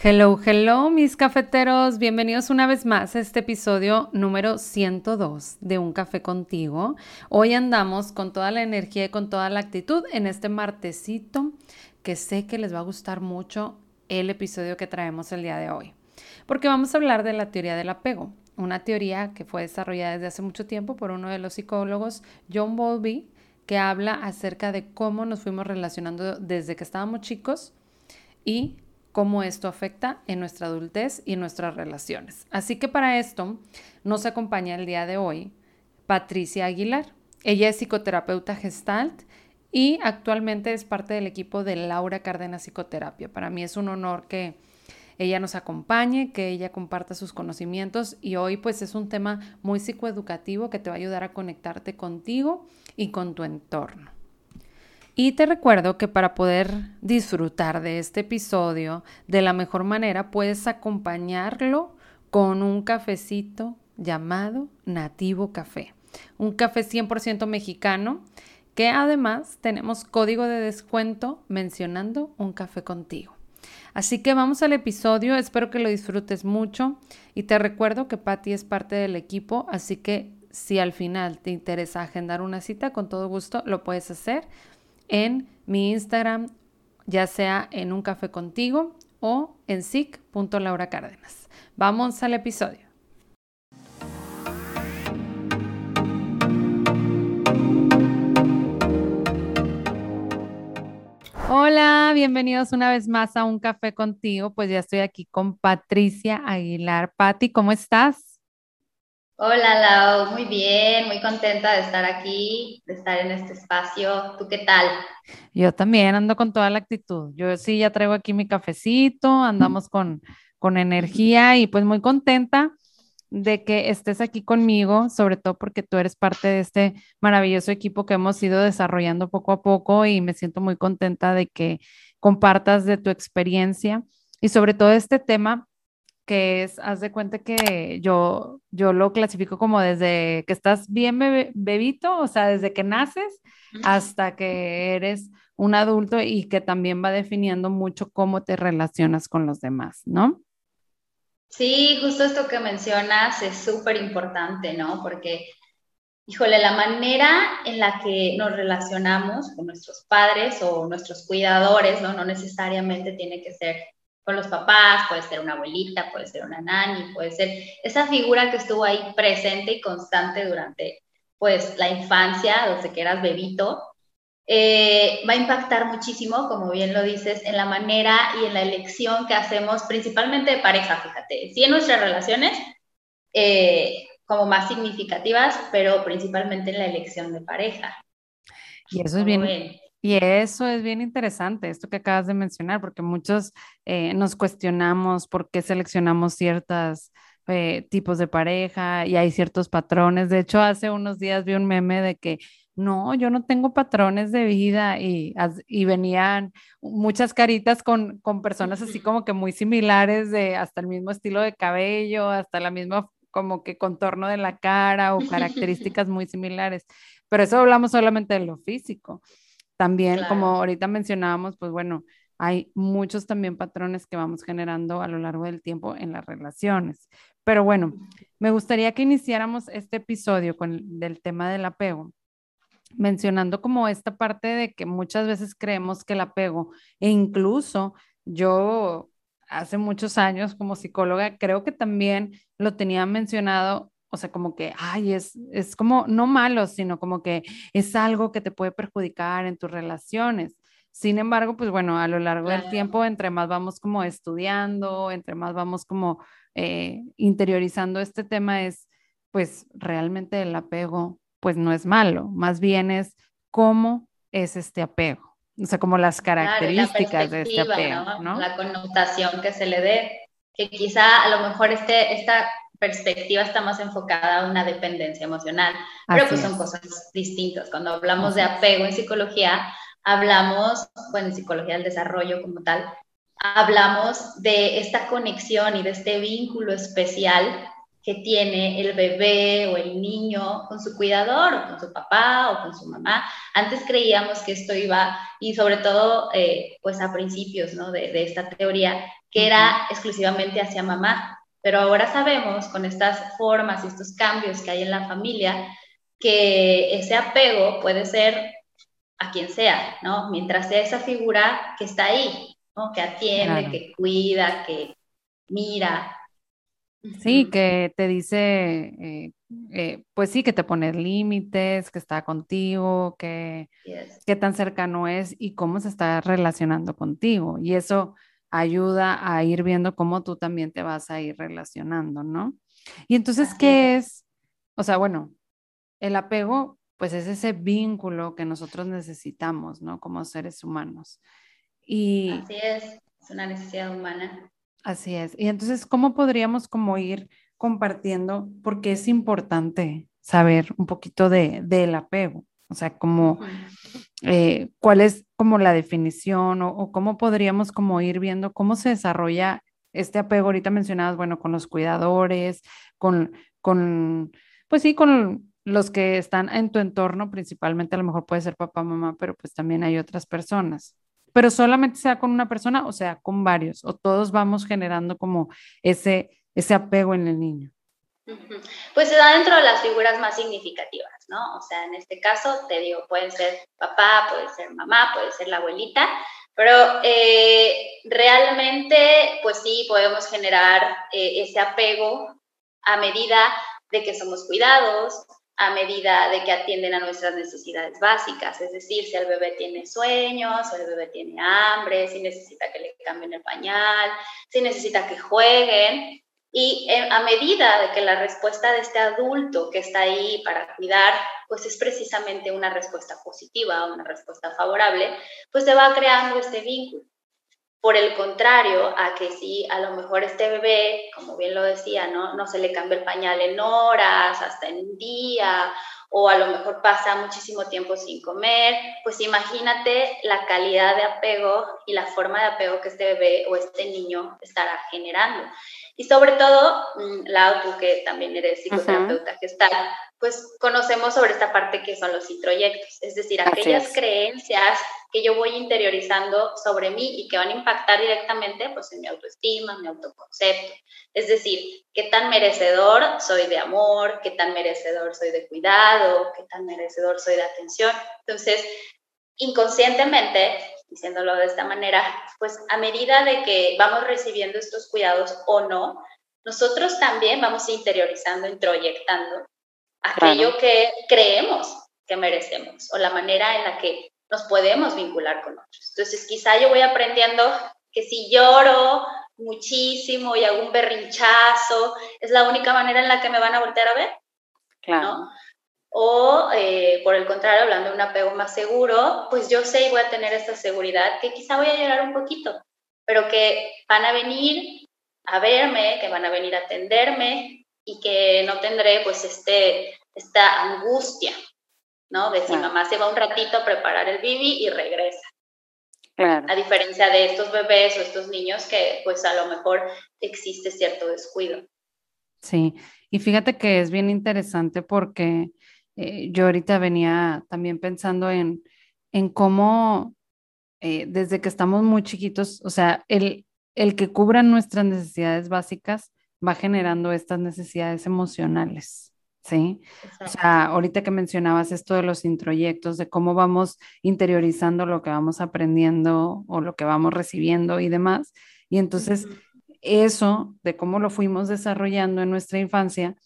Hello, hello, mis cafeteros. Bienvenidos una vez más a este episodio número 102 de Un Café Contigo. Hoy andamos con toda la energía y con toda la actitud en este martesito que sé que les va a gustar mucho el episodio que traemos el día de hoy. Porque vamos a hablar de la teoría del apego, una teoría que fue desarrollada desde hace mucho tiempo por uno de los psicólogos, John Bowlby, que habla acerca de cómo nos fuimos relacionando desde que estábamos chicos y cómo esto afecta en nuestra adultez y nuestras relaciones. Así que para esto nos acompaña el día de hoy Patricia Aguilar. Ella es psicoterapeuta gestalt y actualmente es parte del equipo de Laura Cárdenas Psicoterapia. Para mí es un honor que ella nos acompañe, que ella comparta sus conocimientos y hoy pues es un tema muy psicoeducativo que te va a ayudar a conectarte contigo y con tu entorno. Y te recuerdo que para poder disfrutar de este episodio de la mejor manera puedes acompañarlo con un cafecito llamado Nativo Café. Un café 100% mexicano que además tenemos código de descuento mencionando un café contigo. Así que vamos al episodio, espero que lo disfrutes mucho y te recuerdo que Patti es parte del equipo, así que si al final te interesa agendar una cita, con todo gusto lo puedes hacer en mi Instagram, ya sea en un café contigo o en sic.lauracárdenas. Vamos al episodio. Hola, bienvenidos una vez más a un café contigo. Pues ya estoy aquí con Patricia Aguilar. Patti, ¿cómo estás? Hola Lau, muy bien, muy contenta de estar aquí, de estar en este espacio. ¿Tú qué tal? Yo también ando con toda la actitud. Yo sí ya traigo aquí mi cafecito, andamos con, con energía y pues muy contenta de que estés aquí conmigo, sobre todo porque tú eres parte de este maravilloso equipo que hemos ido desarrollando poco a poco y me siento muy contenta de que compartas de tu experiencia y sobre todo este tema que es, haz de cuenta que yo, yo lo clasifico como desde que estás bien bebito, o sea, desde que naces hasta que eres un adulto y que también va definiendo mucho cómo te relacionas con los demás, ¿no? Sí, justo esto que mencionas es súper importante, ¿no? Porque, híjole, la manera en la que nos relacionamos con nuestros padres o nuestros cuidadores, ¿no? No necesariamente tiene que ser con los papás, puede ser una abuelita, puede ser una nani, puede ser esa figura que estuvo ahí presente y constante durante pues la infancia, desde que eras bebito, eh, va a impactar muchísimo, como bien lo dices, en la manera y en la elección que hacemos, principalmente de pareja, fíjate, sí en nuestras relaciones eh, como más significativas, pero principalmente en la elección de pareja. Y eso es bien, y eso es bien interesante, esto que acabas de mencionar, porque muchos eh, nos cuestionamos por qué seleccionamos ciertos eh, tipos de pareja y hay ciertos patrones. De hecho, hace unos días vi un meme de que no, yo no tengo patrones de vida y, y venían muchas caritas con, con personas así como que muy similares, de hasta el mismo estilo de cabello, hasta la misma como que contorno de la cara o características muy similares. Pero eso hablamos solamente de lo físico. También, como ahorita mencionábamos, pues bueno, hay muchos también patrones que vamos generando a lo largo del tiempo en las relaciones. Pero bueno, me gustaría que iniciáramos este episodio con el, del tema del apego, mencionando como esta parte de que muchas veces creemos que el apego, e incluso yo hace muchos años como psicóloga, creo que también lo tenía mencionado o sea, como que, ay, es, es como, no malo, sino como que es algo que te puede perjudicar en tus relaciones. Sin embargo, pues bueno, a lo largo del tiempo, entre más vamos como estudiando, entre más vamos como eh, interiorizando este tema, es pues realmente el apego, pues no es malo, más bien es cómo es este apego, o sea, como las características de este apego, ¿no? La connotación que se le dé, que quizá a lo mejor este, esta perspectiva está más enfocada a una dependencia emocional, pero pues son cosas distintas. Cuando hablamos de apego en psicología, hablamos, bueno, en psicología del desarrollo como tal, hablamos de esta conexión y de este vínculo especial que tiene el bebé o el niño con su cuidador o con su papá o con su mamá. Antes creíamos que esto iba, y sobre todo eh, pues a principios ¿no? de, de, esta teoría, que era exclusivamente hacia mamá. Pero ahora sabemos con estas formas y estos cambios que hay en la familia que ese apego puede ser a quien sea, ¿no? Mientras sea esa figura que está ahí, ¿no? Que atiende, que cuida, que mira, Sí, que te dice, eh, eh, pues sí, que te pone límites, que está contigo, que qué tan cercano es y cómo se está relacionando contigo. Y eso ayuda a ir viendo cómo tú también te vas a ir relacionando, ¿no? Y entonces, ¿qué es? O sea, bueno, el apego, pues es ese vínculo que nosotros necesitamos, ¿no? Como seres humanos. Y, Así es, es una necesidad humana. Así es. Y entonces, ¿cómo podríamos como ir compartiendo? Porque es importante saber un poquito de, del apego. O sea, como, eh, cuál es como la definición o, cómo podríamos como ir viendo cómo se desarrolla este apego. Ahorita mencionabas, bueno, con los cuidadores, con, con, pues sí, con los que están en tu entorno, principalmente a lo mejor puede ser papá, mamá, pero pues también hay otras personas pero solamente sea con una persona o sea con varios, o todos vamos generando como ese, ese apego en el niño. Pues se da dentro de las figuras más significativas, ¿no? O sea, en este caso, te digo, pueden ser papá, puede ser mamá, puede ser la abuelita, pero eh, realmente, pues sí, podemos generar eh, ese apego a medida de que somos cuidados, a medida de que atienden a nuestras necesidades básicas, es decir, si el bebé tiene sueños, si el bebé tiene hambre, si necesita que le cambien el pañal, si necesita que jueguen. Y eh, a medida de que la respuesta de este adulto que está ahí para cuidar, pues es precisamente una respuesta positiva, una respuesta favorable, pues se va creando este vínculo. Por el contrario, a que si a lo mejor este bebé, como bien lo decía, ¿no? no se le cambia el pañal en horas, hasta en un día, o a lo mejor pasa muchísimo tiempo sin comer, pues imagínate la calidad de apego y la forma de apego que este bebé o este niño estará generando. Y sobre todo, mm, Lau, tú que también eres psicoterapeuta que está, pues conocemos sobre esta parte que son los introyectos, es decir, aquellas creencias que yo voy interiorizando sobre mí y que van a impactar directamente pues en mi autoestima, mi autoconcepto. Es decir, qué tan merecedor soy de amor, qué tan merecedor soy de cuidado, qué tan merecedor soy de atención. Entonces, inconscientemente, diciéndolo de esta manera, pues a medida de que vamos recibiendo estos cuidados o no, nosotros también vamos interiorizando, introyectando aquello que creemos que merecemos o la manera en la que nos podemos vincular con otros. Entonces, quizá yo voy aprendiendo que si lloro muchísimo y hago un berrinchazo, es la única manera en la que me van a voltear a ver. Claro. O, eh, por el contrario, hablando de un apego más seguro, pues yo sé y voy a tener esta seguridad que quizá voy a llorar un poquito, pero que van a venir a verme, que van a venir a atenderme y que no tendré pues este, esta angustia, ¿no? De si mamá se va un ratito a preparar el bibi y regresa. Claro. A diferencia de estos bebés o estos niños que pues a lo mejor existe cierto descuido. Sí, y fíjate que es bien interesante porque eh, yo ahorita venía también pensando en, en cómo eh, desde que estamos muy chiquitos, o sea, el, el que cubran nuestras necesidades básicas va generando estas necesidades emocionales. ¿sí? O sea, ahorita que mencionabas esto de los introyectos, de cómo vamos interiorizando lo que vamos aprendiendo o lo que vamos recibiendo y demás. Y entonces eso de cómo lo fuimos desarrollando en nuestra infancia,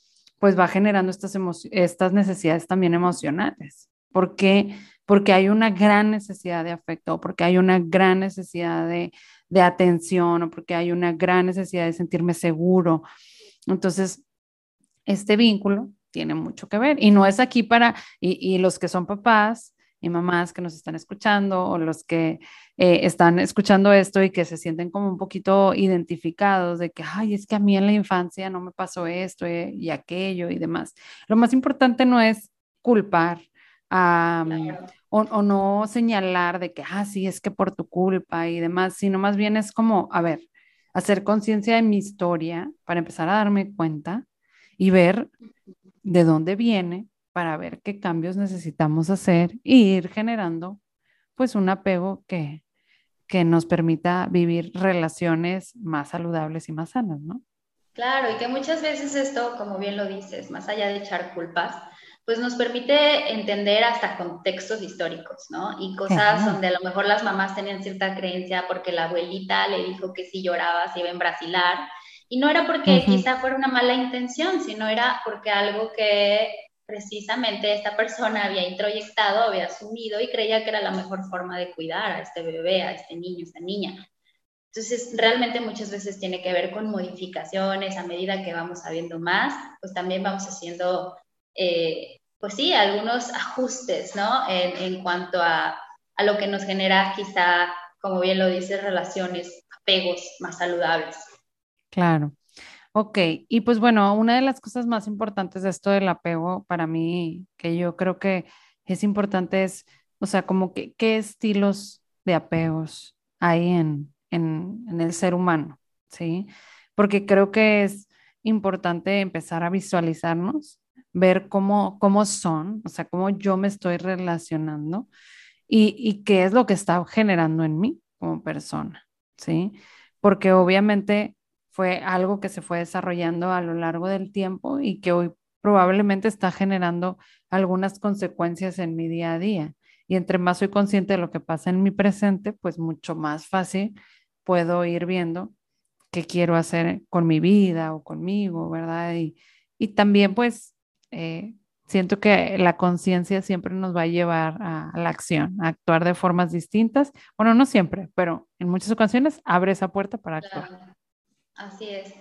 pues va generando estas, estas necesidades también emocionales. ¿Por qué? Porque hay una gran necesidad de afecto, porque hay una gran necesidad de, de atención, o porque hay una gran necesidad de sentirme seguro. Entonces, este vínculo tiene mucho que ver. Y no es aquí para, y, los que son papás, y mamás que nos están escuchando o los que eh, están escuchando esto y que se sienten como un poquito identificados de que, ay, es que a mí en la infancia no me pasó esto eh, y aquello y demás. Lo más importante no es culpar o, o, no señalar de que, ah, sí, es que por tu culpa y demás, sino más bien es como, a ver, hacer conciencia de mi historia para empezar a darme cuenta y ver de dónde viene para ver qué cambios necesitamos hacer e ir generando pues un apego que, que nos permita vivir relaciones más saludables y más sanas, ¿no? Claro, y que muchas veces esto, como bien lo dices, más allá de echar culpas, pues nos permite entender hasta contextos históricos, ¿no? Y cosas donde a lo mejor las mamás tenían cierta creencia porque la abuelita le dijo que si lloraba se iba a embrasilar. Y no era porque quizá fuera una mala intención, sino era porque algo que precisamente esta persona había introyectado, había asumido y creía que era la mejor forma de cuidar a este bebé, a este niño, a esta niña. Entonces, realmente muchas veces tiene que ver con modificaciones a medida que vamos sabiendo más, pues también vamos haciendo eh, pues sí, algunos ajustes, ¿no? En, cuanto a, a, lo que nos genera quizá, como bien lo dice, relaciones, apegos más saludables. Claro. Ok, y pues bueno, una de las cosas más importantes de esto del apego para mí, que yo creo que es importante es, o sea, como que qué estilos de apegos hay en, en, en el ser humano, ¿sí? Porque creo que es importante empezar a visualizarnos ver cómo, cómo son, o sea, cómo yo me estoy relacionando y, y qué es lo que está generando en mí como persona, ¿sí? Porque obviamente fue algo que se fue desarrollando a lo largo del tiempo y que hoy probablemente está generando algunas consecuencias en mi día a día. Y entre más soy consciente de lo que pasa en mi presente, pues mucho más fácil puedo ir viendo qué quiero hacer con mi vida o conmigo, ¿verdad? Y, y también pues eh, siento que la conciencia siempre nos va a llevar a, la acción, a actuar de formas distintas. Bueno, no siempre, pero en muchas ocasiones abre esa puerta para actuar. Así es.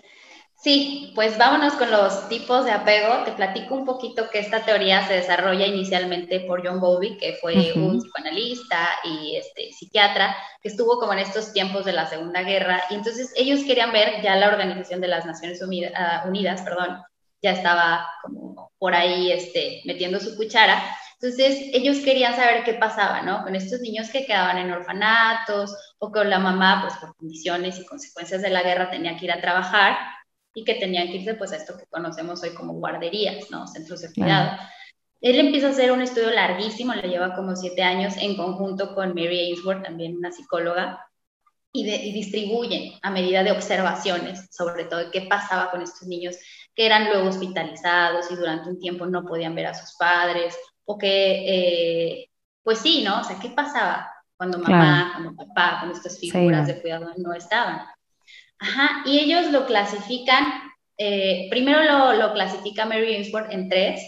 Sí, pues vámonos con los tipos de apego. Te platico un poquito que esta teoría se desarrolla inicialmente por John Bowlby, que fue un psicoanalista y este, psiquiatra, que estuvo como en estos tiempos de la Segunda Guerra. Y entonces ellos querían ver ya la Organización de las Naciones Unidas, ah, Unidas perdón, ya estaba como por ahí este, metiendo su cuchara. Entonces, ellos querían saber qué pasaba, ¿no? Con estos niños que quedaban en orfanatos o con la mamá, pues por condiciones y consecuencias de la guerra, tenía que ir a trabajar y que tenían que irse, pues, a esto que conocemos hoy como guarderías, ¿no? Centros de cuidado. Él empieza a hacer un estudio larguísimo, le lleva como siete años, en conjunto con Mary Ainsworth, también una psicóloga, y, y distribuyen a medida de observaciones sobre todo qué pasaba con estos niños que eran luego hospitalizados y durante un tiempo no podían ver a sus padres, o que, eh, pues sí, ¿no? O sea, ¿qué pasaba cuando mamá, cuando papá, cuando estas figuras de cuidado no estaban? Ajá, y ellos lo clasifican, eh, primero lo, lo, clasifica Mary Ainsworth en tres,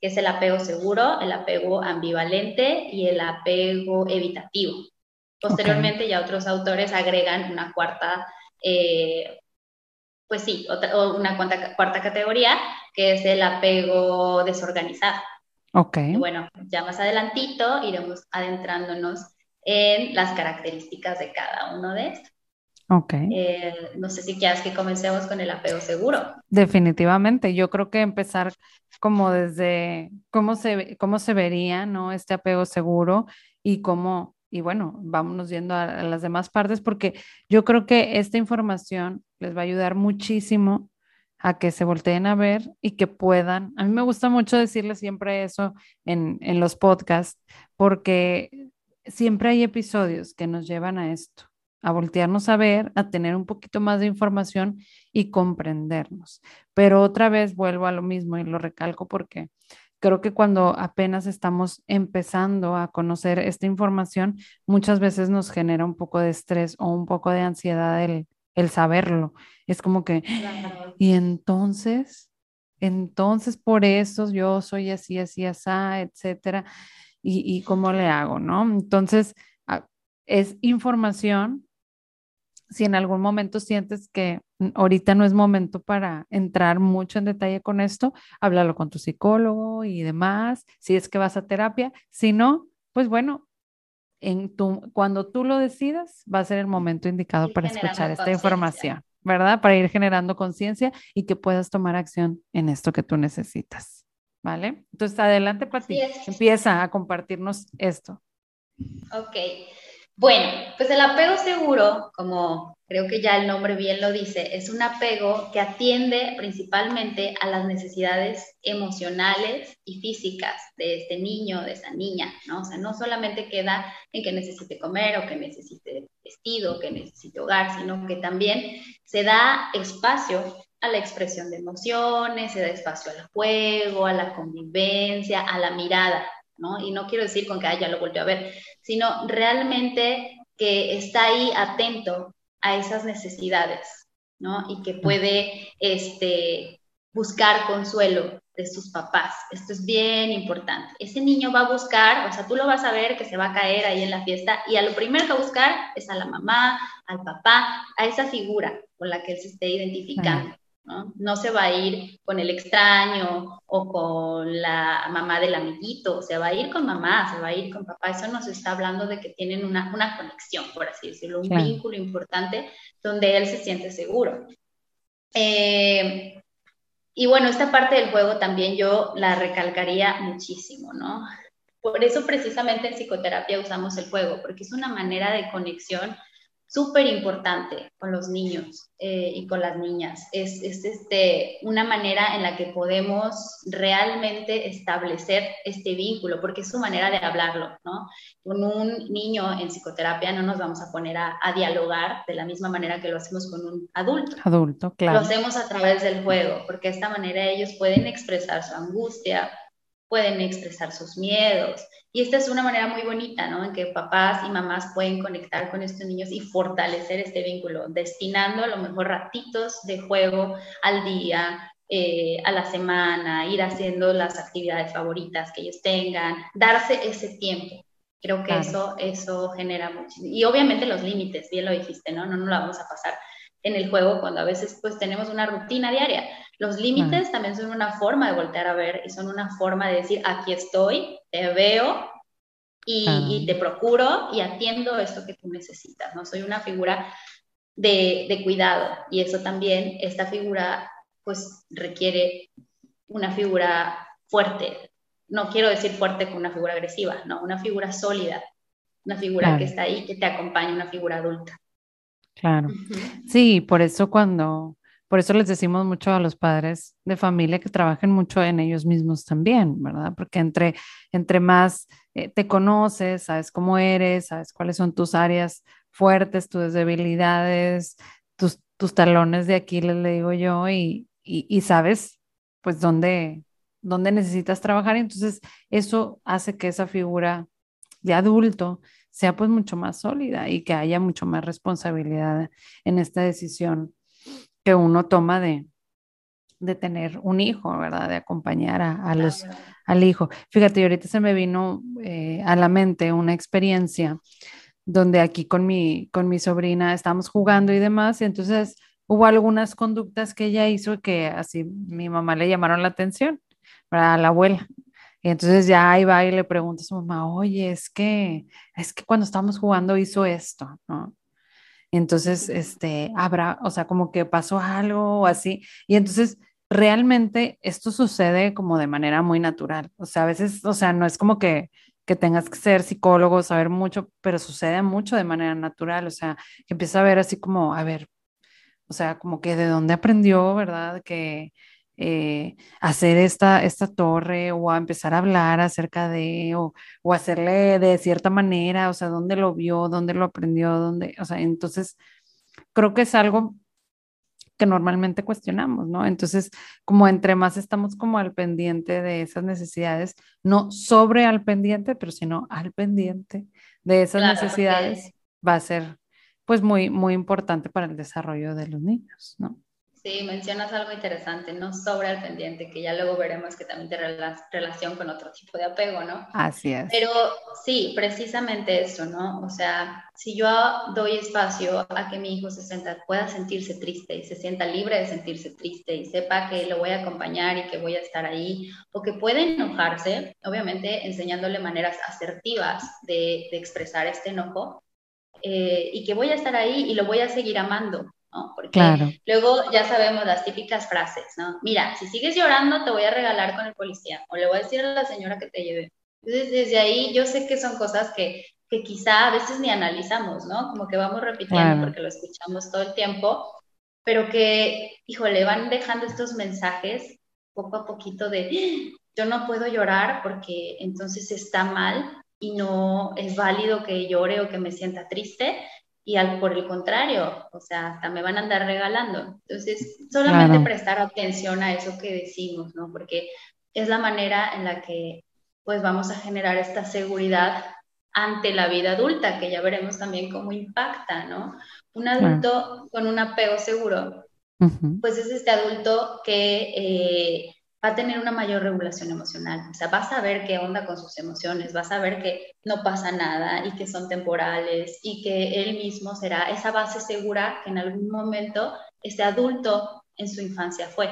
que es el apego seguro, el apego ambivalente y el apego evitativo. Posteriormente ya otros autores agregan una cuarta eh, pues sí, otra, una cuarta, cuarta categoría, que es el apego desorganizado. Ok. Y bueno, ya más adelantito iremos adentrándonos en las características de cada uno de estos. Ok. Eh, no sé si quieres que comencemos con el apego seguro. Definitivamente, yo creo que empezar como desde cómo se, cómo se vería, ¿no? Este apego seguro y cómo y bueno, vámonos yendo a, las demás partes porque yo creo que esta información les va a ayudar muchísimo a que se volteen a ver y que puedan. A mí me gusta mucho decirles siempre eso en, en los podcasts porque siempre hay episodios que nos llevan a esto, a voltearnos a ver, a tener un poquito más de información y comprendernos. Pero otra vez vuelvo a lo mismo y lo recalco porque creo que cuando apenas estamos empezando a conocer esta información, muchas veces nos genera un poco de estrés o un poco de ansiedad el, el saberlo. Es como que, y entonces, entonces por eso yo soy así, así, así, etcétera. Y, y cómo le hago, ¿no? Entonces, ah, es información si en algún momento sientes que ahorita no es momento para entrar mucho en detalle con esto, háblalo con tu psicólogo y demás, si es que vas a terapia, si no, pues bueno, en tu, cuando tú lo decidas, va a ser el momento indicado para escuchar esta información, ¿verdad? Para ir generando conciencia y que puedas tomar acción en esto que tú necesitas, ¿vale? Entonces, adelante, Pati, empieza a compartirnos esto. Ok. Bueno, pues el apego seguro, como creo que ya el nombre bien lo dice, es un apego que atiende principalmente a las necesidades emocionales y físicas de este niño, de esa niña, ¿no? O sea, no solamente queda en que necesite comer o que necesite vestido, que necesite hogar, sino que también se da espacio a la expresión de emociones, se da espacio al juego, a la convivencia, a la mirada, ¿no? Y no quiero decir con que ya lo volvió a ver, sino realmente que está ahí atento a esas necesidades, ¿no? Y que puede este, buscar consuelo de sus papás. Esto es bien importante. Ese niño va a buscar, o sea, tú lo vas a ver que se va a caer ahí en la fiesta y a lo primero que va a buscar es a la mamá, al papá, a esa figura con la que él se esté identificando. ¿No? se va a ir con el extraño o con la mamá del amiguito, se va a ir con mamá, se va a ir con papá. Eso nos está hablando de que tienen una, conexión, por así decirlo, un vínculo importante donde él se siente seguro. Eh, y bueno, esta parte del juego también yo la recalcaría muchísimo, ¿no? Por eso precisamente en psicoterapia usamos el juego, porque es una manera de conexión súper importante con los niños eh, y con las niñas. Es, este, una manera en la que podemos realmente establecer este vínculo, porque es su manera de hablarlo, ¿no? Con un niño en psicoterapia no nos vamos a poner a, a dialogar de la misma manera que lo hacemos con un adulto. Adulto, claro. Lo hacemos a través del juego, porque de esta manera ellos pueden expresar su angustia, pueden expresar sus miedos. Y esta es una manera muy bonita, ¿no? En que papás y mamás pueden conectar con estos niños y fortalecer este vínculo, destinando a lo mejor ratitos de juego al día, eh, a la semana, ir haciendo las actividades favoritas que ellos tengan, darse ese tiempo. Creo que eso, eso genera mucho. Y obviamente los límites, bien lo dijiste, ¿no? No nos lo vamos a pasar en el juego cuando a veces pues tenemos una rutina diaria. Los límites también son una forma de voltear a ver y son una forma de decir, aquí estoy, te veo y, te procuro y atiendo esto que tú necesitas, ¿no? Soy una figura de, de, cuidado y eso también, esta figura pues requiere una figura fuerte. No quiero decir fuerte con una figura agresiva, no, una figura sólida, una figura que está ahí, que te acompaña, una figura adulta. Claro. Sí, por eso cuando, por eso les decimos mucho a los padres de familia que trabajen mucho en ellos mismos también, ¿verdad? Porque entre, entre más eh, te conoces, sabes cómo eres, sabes cuáles son tus áreas fuertes, tus debilidades, tus, tus talones de Aquiles, le digo yo, y, y, y sabes pues dónde, dónde necesitas trabajar. Entonces, eso hace que esa figura de adulto sea pues mucho más sólida y que haya mucho más responsabilidad en esta decisión que uno toma de, de tener un hijo, ¿verdad? De acompañar a, los, al hijo. Fíjate, ahorita se me vino eh, a la mente una experiencia donde aquí con mi, con mi sobrina estamos jugando y demás, y entonces hubo algunas conductas que ella hizo que así mi mamá le llamaron la atención, a la abuela. Y entonces ya ahí va y le pregunta a su mamá, oye, es que, es que cuando estábamos jugando hizo esto, ¿no? entonces, este, habrá, o sea, como que pasó algo o así. Y entonces, realmente esto sucede como de manera muy natural. O sea, a veces, o sea, no es como que, que tengas que ser psicólogo, saber mucho, pero sucede mucho de manera natural. O sea, que empieza a ver así como, a ver, o sea, como que de dónde aprendió, ¿verdad? Que, eh, hacer esta, esta torre o a empezar a hablar acerca de, o, o, hacerle de cierta manera, o sea, dónde lo vio, dónde lo aprendió, dónde, o sea, entonces creo que es algo que normalmente cuestionamos, ¿no? Entonces, como entre más estamos como al pendiente de esas necesidades, no sobre al pendiente, pero sino al pendiente de esas necesidades, va a ser pues muy, muy importante para el desarrollo de los niños, ¿no? Sí, mencionas algo interesante, no sobre al pendiente, que ya luego veremos que también tiene relación con otro tipo de apego, ¿no? Así es. Pero sí, precisamente eso, ¿no? O sea, si yo doy espacio a que mi hijo se sienta, pueda sentirse triste y se sienta libre de sentirse triste y sepa que lo voy a acompañar y que voy a estar ahí, o que puede enojarse, obviamente enseñándole maneras asertivas de, de expresar este enojo, eh, y que voy a estar ahí y lo voy a seguir amando, ¿no? Porque luego ya sabemos las típicas frases, ¿no? Mira, si sigues llorando te voy a regalar con el policía o le voy a decir a la señora que te lleve. Entonces, desde ahí yo sé que son cosas que, que quizá a veces ni analizamos, ¿no? Como que vamos repitiendo porque lo escuchamos todo el tiempo, pero que, híjole, van dejando estos mensajes poco a poquito de, yo no puedo llorar porque entonces está mal y no es válido que llore o que me sienta triste y al, por el contrario, o sea, hasta me van a andar regalando. Entonces, solamente prestar atención a eso que decimos, ¿no? Porque es la manera en la que pues vamos a generar esta seguridad ante la vida adulta, que ya veremos también cómo impacta, ¿no? Un adulto con un apego seguro, pues es este adulto que eh, va a tener una mayor regulación emocional. O sea, va a saber qué onda con sus emociones, va a saber que no pasa nada y que son temporales y que él mismo será esa base segura que en algún momento ese adulto en su infancia fue.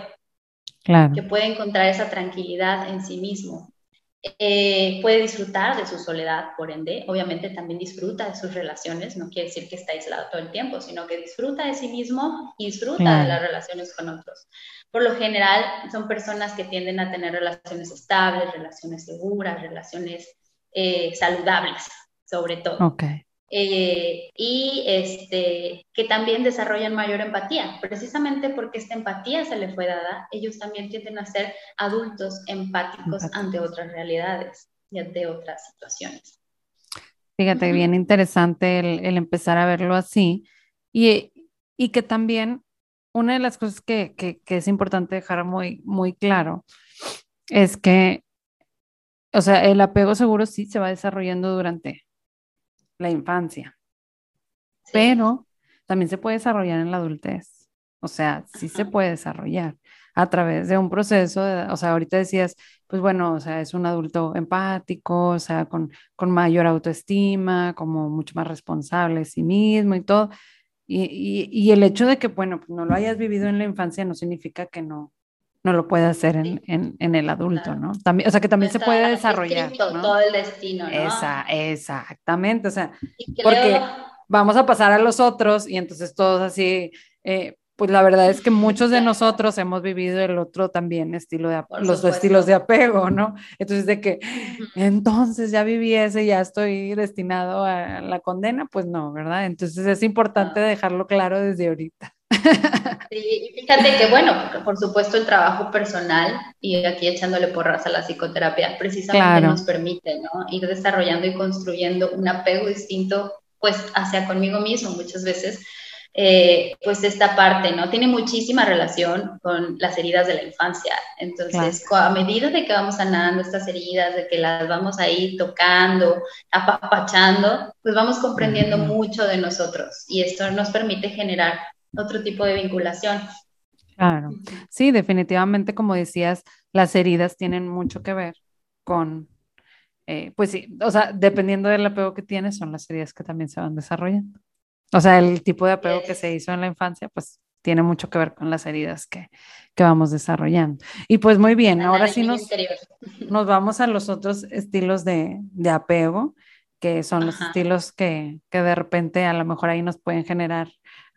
Claro. Que puede encontrar esa tranquilidad en sí mismo. Eh, puede disfrutar de su soledad, por ende, obviamente también disfruta de sus relaciones, no quiere decir que está aislado todo el tiempo, sino que disfruta de sí mismo y disfruta de las relaciones con otros. Por lo general, son personas que tienden a tener relaciones estables, relaciones seguras, relaciones eh, saludables, sobre todo. Eh, y este, que también desarrollan mayor empatía, precisamente porque esta empatía se le fue dada, ellos también tienden a ser adultos empáticos ante otras realidades y ante otras situaciones. Fíjate, bien interesante el, empezar a verlo así. Y, y que también una de las cosas que, es importante dejar muy, muy claro es que, o sea, el apego seguro sí se va desarrollando durante la infancia, pero también se puede desarrollar en la adultez. O sea, sí se puede desarrollar a través de un proceso, o sea, ahorita decías, pues bueno, o sea, es un adulto empático, o sea, con, con mayor autoestima, como mucho más responsable de sí mismo y todo, y, y, el hecho de que, bueno, pues no lo hayas vivido en la infancia no significa que no, no lo pueda hacer en, en, en el adulto, ¿no? También, o sea, que también se puede desarrollar. ¿no? Todo el destino, ¿no? Esa, exactamente, o sea, porque vamos a pasar a los otros y entonces todos así, eh, pues la verdad es que muchos de nosotros hemos vivido el otro también estilo de los estilos de apego, ¿no? Entonces de que entonces ya viví ese, ya estoy destinado a la condena, pues no, ¿verdad? Entonces es importante dejarlo claro desde ahorita. Sí, y fíjate que bueno, por supuesto el trabajo personal y aquí echándole porras a la psicoterapia precisamente nos permite, ¿no? Ir desarrollando y construyendo un apego distinto pues hacia conmigo mismo muchas veces eh, pues esta parte, ¿no? Tiene muchísima relación con las heridas de la infancia. Entonces, a medida de que vamos sanando estas heridas, de que las vamos a ir tocando, apapachando, pues vamos comprendiendo mucho de nosotros y esto nos permite generar otro tipo de vinculación. Claro, sí, definitivamente, como decías, las heridas tienen mucho que ver con, eh, pues sí, o sea, dependiendo del apego que tienes, son las heridas que también se van desarrollando. O sea, el tipo de apego que se hizo en la infancia, pues tiene mucho que ver con las heridas que, que vamos desarrollando. Y pues muy bien, ahora sí nos, nos vamos a los otros estilos de, de apego, que son los estilos que, que, de repente a lo mejor ahí nos pueden generar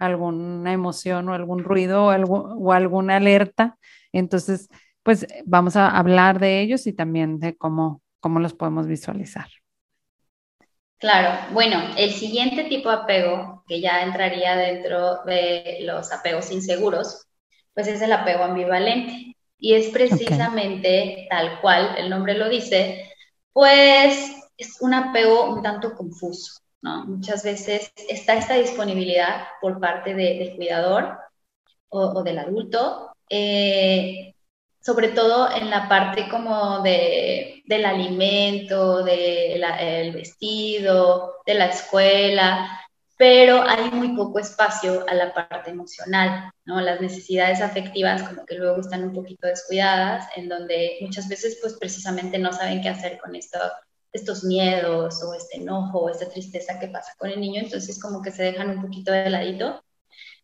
alguna emoción o algún ruido o, algo, o alguna alerta. Entonces, pues vamos a hablar de ellos y también de cómo, cómo los podemos visualizar. Claro, bueno, el siguiente tipo de apego, que ya entraría dentro de los apegos inseguros, pues es el apego ambivalente. Y es precisamente tal cual el nombre lo dice, pues es un apego un tanto confuso, ¿no? Muchas veces está esta disponibilidad por parte del cuidador o, del adulto, eh, sobre todo en la parte como de, del alimento, del vestido, de la escuela, pero hay muy poco espacio a la parte emocional, ¿no? Las necesidades afectivas como que luego están un poquito descuidadas, en donde muchas veces pues precisamente no saben qué hacer con esto, estos miedos o este enojo esta tristeza que pasa con el niño, entonces como que se dejan un poquito de ladito.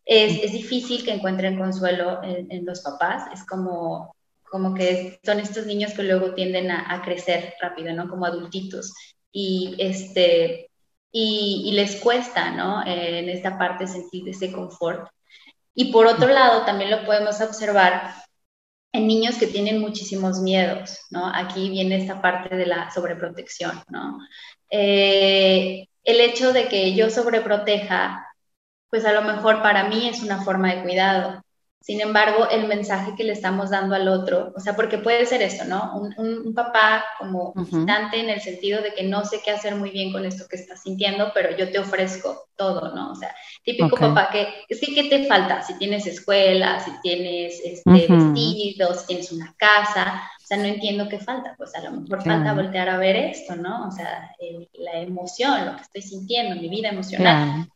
Es, es difícil que encuentren consuelo en, los papás, es como, como que son estos niños que luego tienden a, crecer rápido, ¿no? Como adultitos. Y este, y, les cuesta, ¿no? en esta parte sentir ese confort. Y por otro lado, también lo podemos observar en niños que tienen muchísimos miedos, ¿no? Aquí viene esta parte de la sobreprotección, ¿no? Eh, el hecho de que yo sobreproteja, pues a lo mejor para mí es una forma de cuidado, sin embargo, el mensaje que le estamos dando al otro, o sea, porque puede ser esto, ¿no? Un, papá como distante en el sentido de que no sé qué hacer muy bien con esto que estás sintiendo, pero yo te ofrezco todo, ¿no? O sea, típico papá que sí que te falta, si tienes escuela, si tienes este, vestido, si tienes una casa, o sea, no entiendo qué falta, pues a lo mejor falta voltear a ver esto, ¿no? O sea, la emoción, lo que estoy sintiendo, mi vida emocional.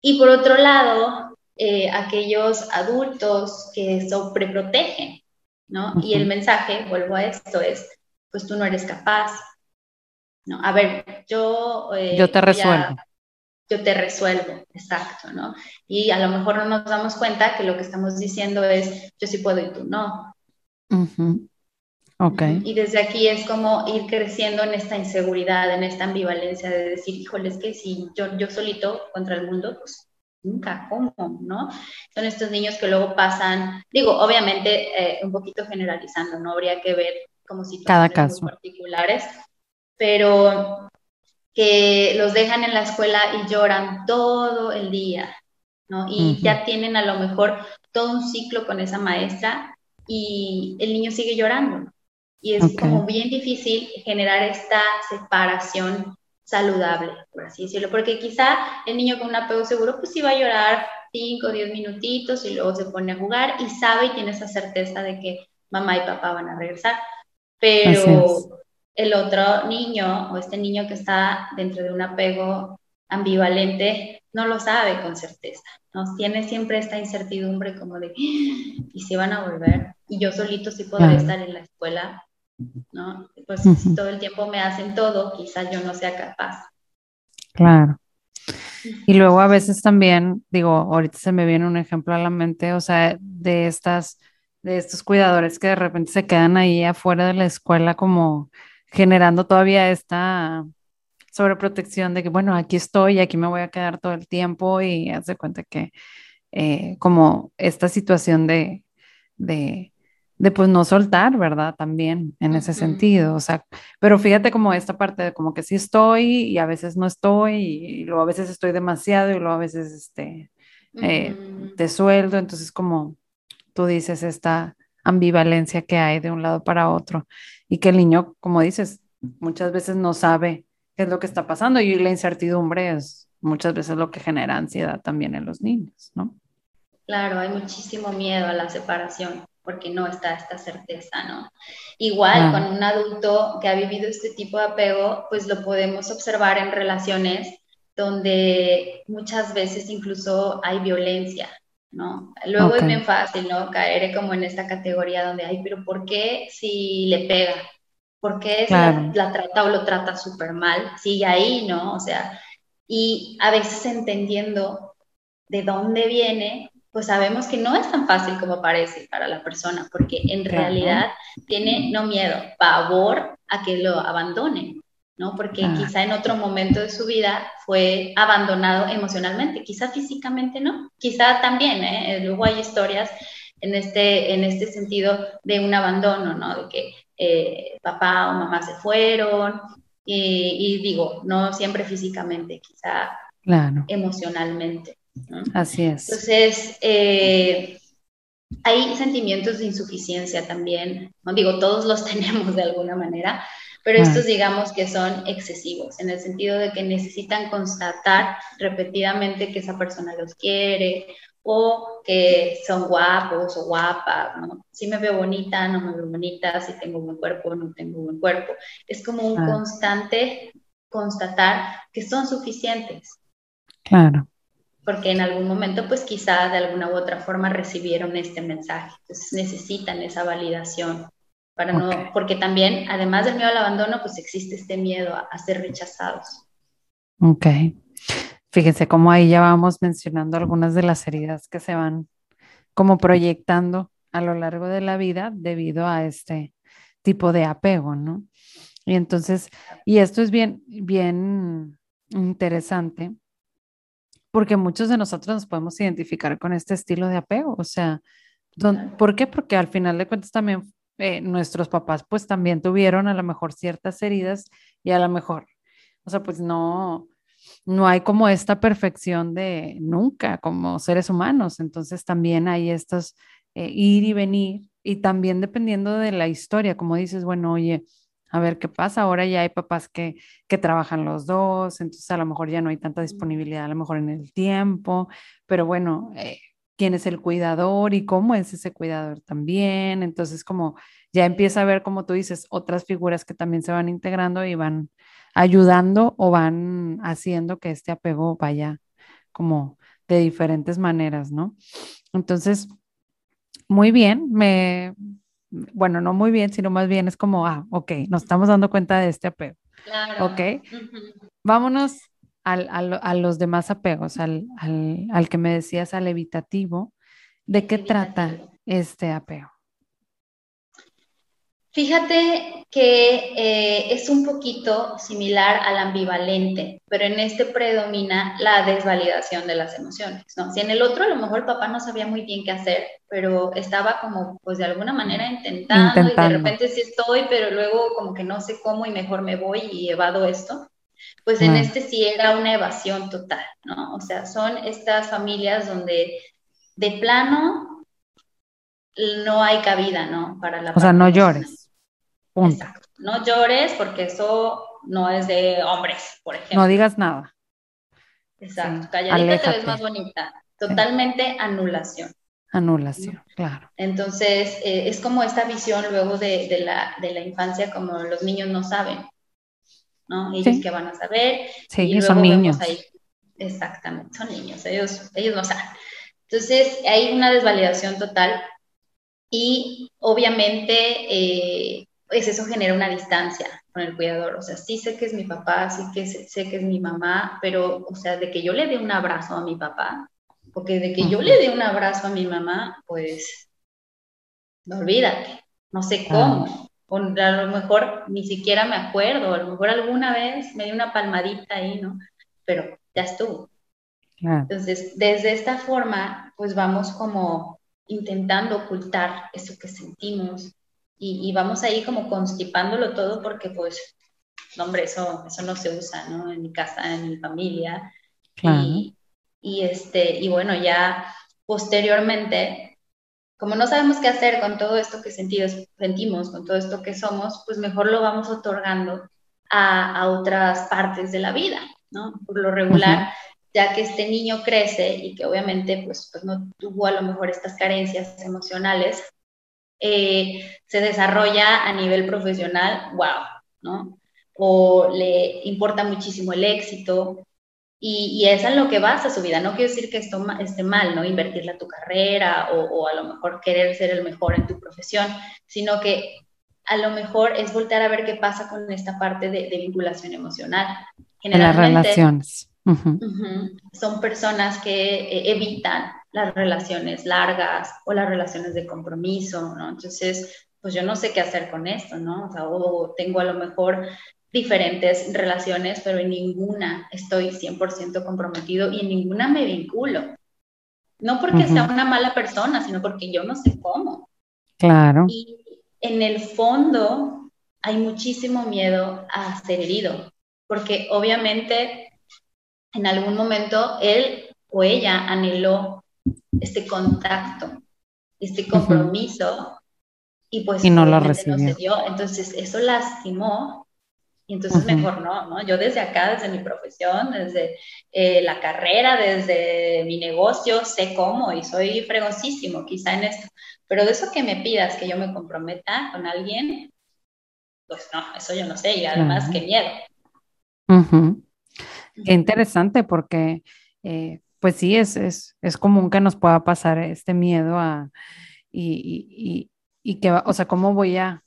Y por otro lado, eh, aquellos adultos que sobreprotegen, ¿no? Y el mensaje, vuelvo a esto, es, pues tú no eres capaz, ¿no? A ver, yo... Eh, yo te resuelvo. yo te resuelvo, exacto, ¿no? Y a lo mejor no nos damos cuenta que lo que estamos diciendo es, yo sí puedo y tú no. Ok. Y desde aquí es como ir creciendo en esta inseguridad, en esta ambivalencia de decir, híjole, es que si yo, yo solito contra el mundo, pues nunca, ¿cómo? ¿No? Son estos niños que luego pasan, digo, obviamente eh, un poquito generalizando, no habría que ver como si cada caso particulares, pero que los dejan en la escuela y lloran todo el día, ¿no? Y ya tienen a lo mejor todo un ciclo con esa maestra y el niño sigue llorando. Y es como bien difícil generar esta separación saludable, por así decirlo, porque quizá el niño con un apego seguro pues iba a llorar 5 o 10 minutitos y luego se pone a jugar y sabe y tiene esa certeza de que mamá y papá van a regresar, pero el otro niño o este niño que está dentro de un apego ambivalente no lo sabe con certeza, ¿no? Tiene siempre esta incertidumbre como de, ¡Ah! ¿y si van a volver? Y yo solito sí podré estar en la escuela, ¿no? Pues si todo el tiempo me hacen todo, quizás yo no sea capaz. Claro. Y luego a veces también, digo, ahorita se me viene un ejemplo a la mente, o sea, de estas, de estos cuidadores que de repente se quedan ahí afuera de la escuela como generando todavía esta sobreprotección de que, bueno, aquí estoy, aquí me voy a quedar todo el tiempo y hace cuenta que eh, como esta situación de, de de pues no soltar, ¿verdad? También en ese sentido, o sea, pero fíjate como esta parte de como que sí estoy y a veces no estoy y, luego a veces estoy demasiado y luego a veces este, eh, te sueldo, entonces como tú dices, esta ambivalencia que hay de un lado para otro y que el niño, como dices, muchas veces no sabe qué es lo que está pasando y la incertidumbre es muchas veces lo que genera ansiedad también en los niños, ¿no? Claro, hay muchísimo miedo a la separación porque no está esta certeza, ¿no? Igual con un adulto que ha vivido este tipo de apego, pues lo podemos observar en relaciones donde muchas veces incluso hay violencia, ¿no? Luego es bien fácil, ¿no? Caer como en esta categoría donde, ay, pero ¿por qué si le pega? ¿Por qué la, la, trata o lo trata súper mal? Sigue ahí, ¿no? O sea, y a veces entendiendo de dónde viene, pues sabemos que no es tan fácil como parece para la persona, porque en realidad tiene no miedo, pavor a que lo abandonen, ¿no? Porque ah. quizá en otro momento de su vida fue abandonado emocionalmente, quizá físicamente no, quizá también, ¿eh? Luego hay historias en este, en este sentido de un abandono, ¿no? De que eh, papá o mamá se fueron, y, y, digo, no siempre físicamente, quizá emocionalmente. Así es. Entonces, eh, hay sentimientos de insuficiencia también, no digo, todos los tenemos de alguna manera, pero estos digamos que son excesivos, en el sentido de que necesitan constatar repetidamente que esa persona los quiere o que son guapos o guapas, ¿no? Si me veo bonita, no me veo bonita, si tengo buen cuerpo, no tengo buen cuerpo. Es como un constante constatar que son suficientes. Claro. Porque en algún momento pues quizá de alguna u otra forma recibieron este mensaje, entonces necesitan esa validación para no, porque también además del miedo al abandono pues existe este miedo a, a ser rechazados. Ok. Fíjense cómo ahí ya vamos mencionando algunas de las heridas que se van como proyectando a lo largo de la vida debido a este tipo de apego, ¿no? Y entonces, y esto es bien, bien interesante porque muchos de nosotros nos podemos identificar con este estilo de apego, o sea, ¿por qué? Porque al final de cuentas también eh, nuestros papás pues también tuvieron a lo mejor ciertas heridas y a lo mejor, o sea, pues no, no hay como esta perfección de nunca como seres humanos, entonces también hay estos eh, ir y venir y también dependiendo de la historia, como dices, bueno, oye, a ver qué pasa, ahora ya hay papás que, que trabajan los dos, entonces a lo mejor ya no hay tanta disponibilidad, a lo mejor en el tiempo, pero bueno, eh, quién es el cuidador y cómo es ese cuidador también. Entonces, como ya empieza a ver, como tú dices, otras figuras que también se van integrando y van ayudando o van haciendo que este apego vaya como de diferentes maneras, ¿no? Entonces, muy bien, me, bueno, no muy bien, sino más bien es como, ah, ok, nos estamos dando cuenta de este apego. Claro. Ok, vámonos al, a los demás apegos, al, al, al, que me decías, al evitativo. ¿De qué trata este apego? Fíjate que eh, es un poquito similar al ambivalente, pero en este predomina la desvalidación de las emociones, ¿no? Si en el otro a lo mejor el papá no sabía muy bien qué hacer, pero estaba como, pues de alguna manera intentando, y de repente sí estoy, pero luego como que no sé cómo y mejor me voy y evado esto, pues en este sí era una evasión total, ¿no? O sea, son estas familias donde de plano no hay cabida, ¿no? Para la o sea, no llores. Exacto. No llores porque eso no es de hombres, por ejemplo. No digas nada. Exacto. Calladita te ves más bonita. Totalmente anulación. Anulación, claro. Entonces, eh, es como esta visión luego de, la, de, la, infancia, como los niños no saben, ¿no? Ellos que van a saber. Sí, son niños. exactamente, son niños, ellos, ellos no saben. Entonces, hay una desvalidación total y obviamente eh, pues eso genera una distancia con el cuidador. O sea, sí sé que es mi papá, sí que sé, que es mi mamá, pero, o sea, de que yo le dé un abrazo a mi papá, porque de que yo le dé un abrazo a mi mamá, pues, no olvídate, no sé cómo. O a lo mejor ni siquiera me acuerdo, a lo mejor alguna vez me dio una palmadita ahí, ¿no? Pero ya estuvo. Entonces, desde esta forma, pues vamos como intentando ocultar eso que sentimos, y, vamos ahí como constipándolo todo porque pues, no, hombre, eso, eso no se usa, ¿no? En mi casa, en mi familia. Y, y, este, y bueno, ya posteriormente, como no sabemos qué hacer con todo esto que sentimos, sentimos con todo esto que somos, pues mejor lo vamos otorgando a, a otras partes de la vida, ¿no? Por lo regular, ya que este niño crece y que obviamente pues, pues no tuvo a lo mejor estas carencias emocionales, eh, se desarrolla a nivel profesional, wow, ¿no? O le importa muchísimo el éxito y, y es en lo que basa su vida. No quiero decir que esto esté mal, ¿no? Invertirle a tu carrera o, a lo mejor querer ser el mejor en tu profesión, sino que a lo mejor es voltear a ver qué pasa con esta parte de, vinculación emocional. En las relaciones. Son personas que eh, evitan las relaciones largas o las relaciones de compromiso, ¿no? Entonces, pues yo no sé qué hacer con esto, ¿no? O sea, o tengo a lo mejor diferentes relaciones, pero en ninguna estoy 100% comprometido y en ninguna me vinculo. No porque sea una mala persona, sino porque yo no sé cómo. Claro. Y en el fondo hay muchísimo miedo a ser herido, porque obviamente en algún momento él o ella anheló este contacto, este compromiso, y pues y no lo recibió. dio. Entonces eso lastimó, y entonces mejor no, ¿no? Yo desde acá, desde mi profesión, desde eh, la carrera, desde mi negocio, sé cómo y soy fregosísimo quizá en esto, pero de eso que me pidas que yo me comprometa con alguien, pues no, eso yo no sé, y además qué miedo. Qué interesante porque... Eh, pues sí, es, es, es común que nos pueda pasar este miedo a, y, y, que, o sea, cómo voy a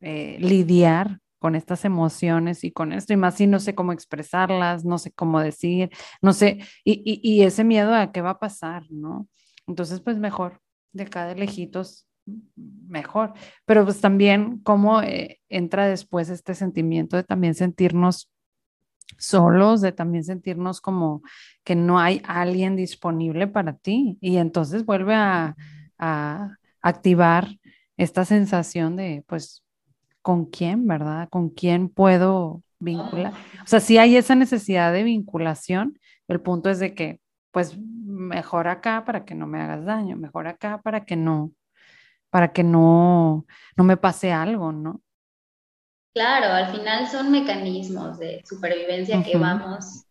eh, lidiar con estas emociones y con esto, y más si no sé cómo expresarlas, no sé cómo decir, no sé, y, y, ese miedo a qué va a pasar, ¿no? Entonces, pues mejor, de de lejitos, mejor, pero pues también cómo eh, entra después este sentimiento de también sentirnos solos, de también sentirnos como que no hay alguien disponible para ti. Y entonces vuelve a, activar esta sensación de, pues, ¿con quién, verdad? ¿Con quién puedo vincular? O sea, si hay esa necesidad de vinculación, el punto es de que, pues, mejor acá para que no me hagas daño, mejor acá para que no, para que no, no me pase algo, ¿no? Claro, al final son mecanismos de supervivencia que vamos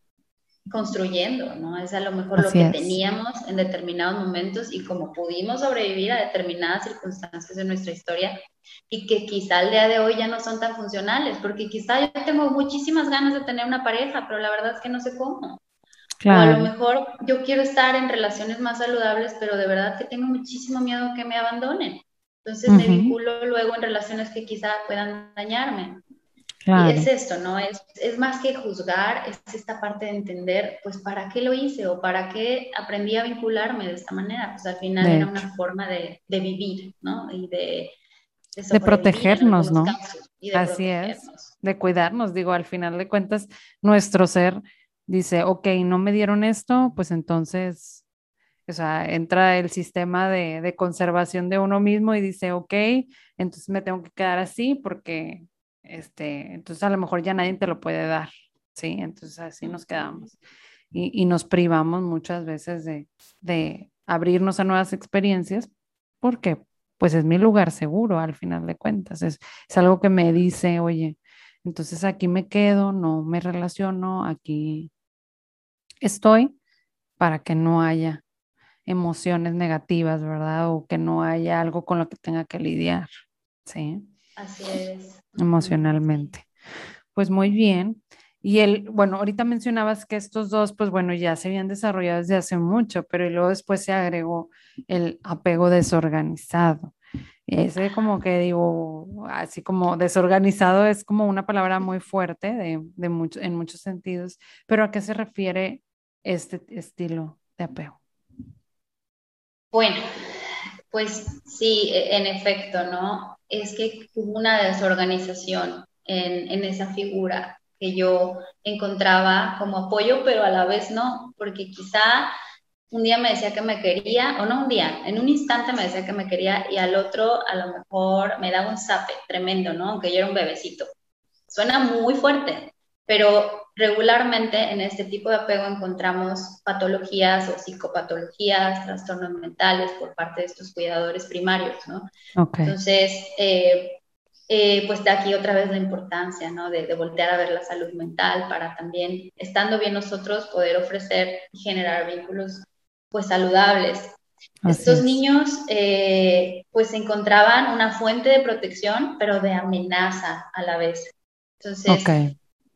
construyendo, ¿no? Es a lo mejor lo que teníamos en determinados momentos y como pudimos sobrevivir a determinadas circunstancias de nuestra historia y que quizá al día de hoy ya no son tan funcionales, porque quizá yo tengo muchísimas ganas de tener una pareja, pero la verdad es que no sé cómo. O a lo mejor yo quiero estar en relaciones más saludables, pero de verdad que tengo muchísimo miedo que me abandonen. Entonces me vinculo luego en relaciones que quizá puedan dañarme. Y es esto, ¿no? Es, es, más que juzgar, es esta parte de entender, pues, ¿para qué lo hice? O ¿para qué aprendí a vincularme de esta manera? Pues al final era una forma de, de, vivir, ¿no? Y de... De, protegernos, ¿no? Así es, de cuidarnos. Digo, al final de cuentas, nuestro ser dice, ok, no me dieron esto, pues entonces o sea, entra el sistema de, de, conservación de uno mismo y dice, ok, entonces me tengo que quedar así porque, este, entonces a lo mejor ya nadie te lo puede dar, ¿sí? Entonces así nos quedamos. Y, y nos privamos muchas veces de, de abrirnos a nuevas experiencias porque, pues es mi lugar seguro al final de cuentas. Es, es algo que me dice, oye, entonces aquí me quedo, no me relaciono, aquí estoy para que no haya emociones negativas, ¿verdad? O que no haya algo con lo que tenga que lidiar, ¿sí? Así es. Emocionalmente. Pues muy bien. Y el, bueno, ahorita mencionabas que estos dos, pues bueno, ya se habían desarrollado desde hace mucho, pero luego después se agregó el apego desorganizado. Ese como que digo, así como desorganizado es como una palabra muy fuerte de, de mucho, en muchos sentidos, pero ¿a qué se refiere este estilo de apego? Bueno, pues sí, e, en efecto, ¿no? Es que hubo una desorganización en, esa figura que yo encontraba como apoyo, pero a la vez no, porque quizá un día me decía que me quería, o no un día, en un instante me decía que me quería y al otro a lo mejor me daba un zape tremendo, ¿no? Aunque yo era un bebecito. Suena muy fuerte, pero regularmente en este tipo de apego encontramos patologías o psicopatologías, trastornos mentales por parte de estos cuidadores primarios, ¿no? Entonces, eh, eh, pues de aquí otra vez la importancia, ¿no? De, voltear a ver la salud mental para también, estando bien nosotros, poder ofrecer y generar vínculos, pues, saludables. Estos niños, eh, pues, encontraban una fuente de protección, pero de amenaza a la vez. Entonces,